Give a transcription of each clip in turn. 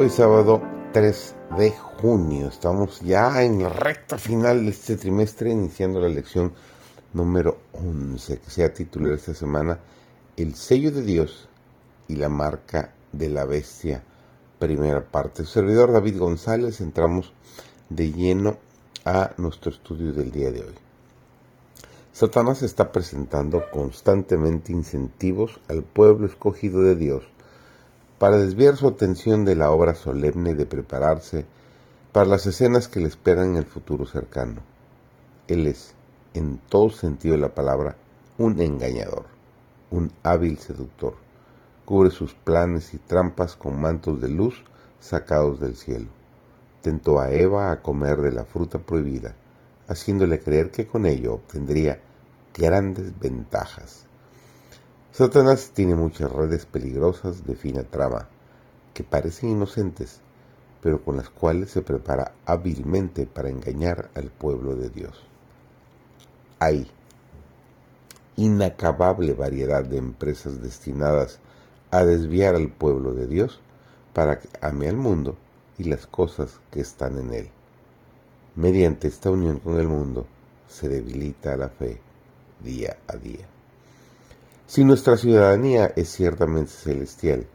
Hoy sábado 3 de junio, estamos ya en la recta final de este trimestre, iniciando la lección número 11, que sea titular esta semana, El sello de Dios y la marca de la bestia, primera parte. Servidor David González, entramos de lleno a nuestro estudio del día de hoy. Satanás está presentando constantemente incentivos al pueblo escogido de Dios para desviar su atención de la obra solemne de prepararse para las escenas que le esperan en el futuro cercano. Él es, en todo sentido de la palabra, un engañador, un hábil seductor. Cubre sus planes y trampas con mantos de luz sacados del cielo. Tentó a Eva a comer de la fruta prohibida, haciéndole creer que con ello obtendría grandes ventajas. Satanás tiene muchas redes peligrosas de fina trama, que parecen inocentes, pero con las cuales se prepara hábilmente para engañar al pueblo de Dios. Hay inacabable variedad de empresas destinadas a desviar al pueblo de Dios para que ame al mundo y las cosas que están en él. Mediante esta unión con el mundo se debilita la fe día a día. Si nuestra ciudadanía es ciertamente celestial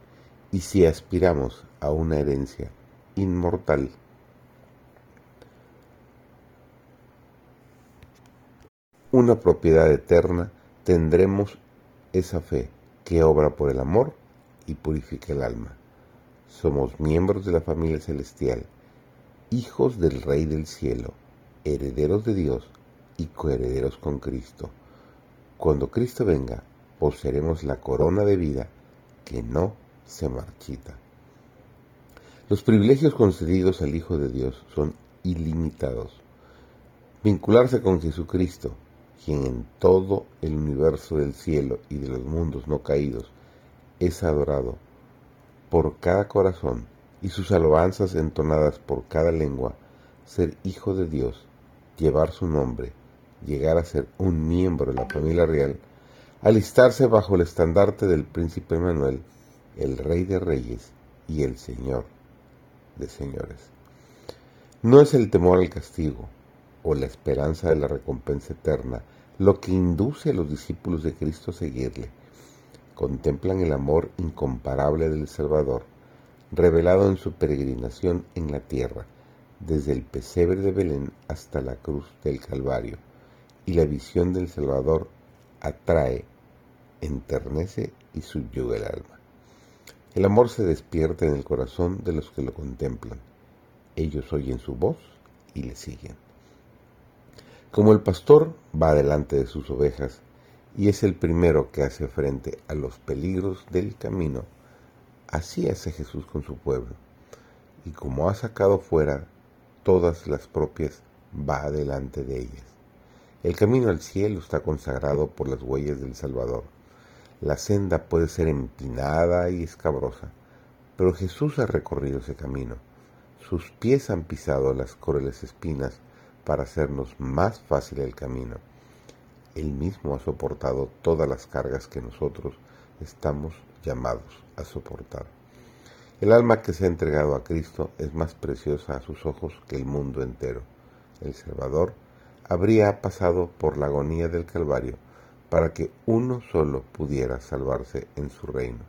y si aspiramos a una herencia inmortal, una propiedad eterna, tendremos esa fe que obra por el amor y purifica el alma. Somos miembros de la familia celestial, hijos del Rey del cielo, herederos de Dios y coherederos con Cristo. Cuando Cristo venga, poseeremos la corona de vida que no se marchita. Los privilegios concedidos al Hijo de Dios son ilimitados. Vincularse con Jesucristo, quien en todo el universo del cielo y de los mundos no caídos es adorado por cada corazón y sus alabanzas entonadas por cada lengua, ser hijo de Dios, llevar su nombre, llegar a ser un miembro de la familia real, alistarse bajo el estandarte del príncipe Manuel, el rey de reyes y el señor de señores. No es el temor al castigo o la esperanza de la recompensa eterna lo que induce a los discípulos de Cristo a seguirle. Contemplan el amor incomparable del Salvador, revelado en su peregrinación en la tierra, desde el pesebre de Belén hasta la cruz del Calvario, y la visión del Salvador atrae enternece y subyuga el alma. El amor se despierta en el corazón de los que lo contemplan. Ellos oyen su voz y le siguen. Como el pastor va delante de sus ovejas y es el primero que hace frente a los peligros del camino, así hace Jesús con su pueblo. Y como ha sacado fuera todas las propias, va delante de ellas. El camino al cielo está consagrado por las huellas del Salvador. La senda puede ser empinada y escabrosa, pero Jesús ha recorrido ese camino. Sus pies han pisado las crueles espinas para hacernos más fácil el camino. Él mismo ha soportado todas las cargas que nosotros estamos llamados a soportar. El alma que se ha entregado a Cristo es más preciosa a sus ojos que el mundo entero. El Salvador habría pasado por la agonía del Calvario para que uno solo pudiera salvarse en su reino.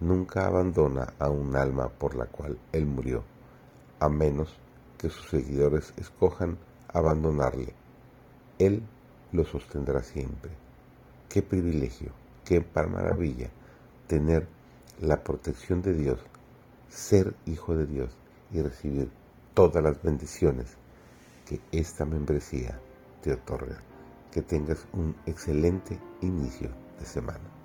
Nunca abandona a un alma por la cual él murió, a menos que sus seguidores escojan abandonarle. Él lo sostendrá siempre. Qué privilegio, qué maravilla tener la protección de Dios, ser hijo de Dios y recibir todas las bendiciones que esta membresía te otorga que tengas un excelente inicio de semana.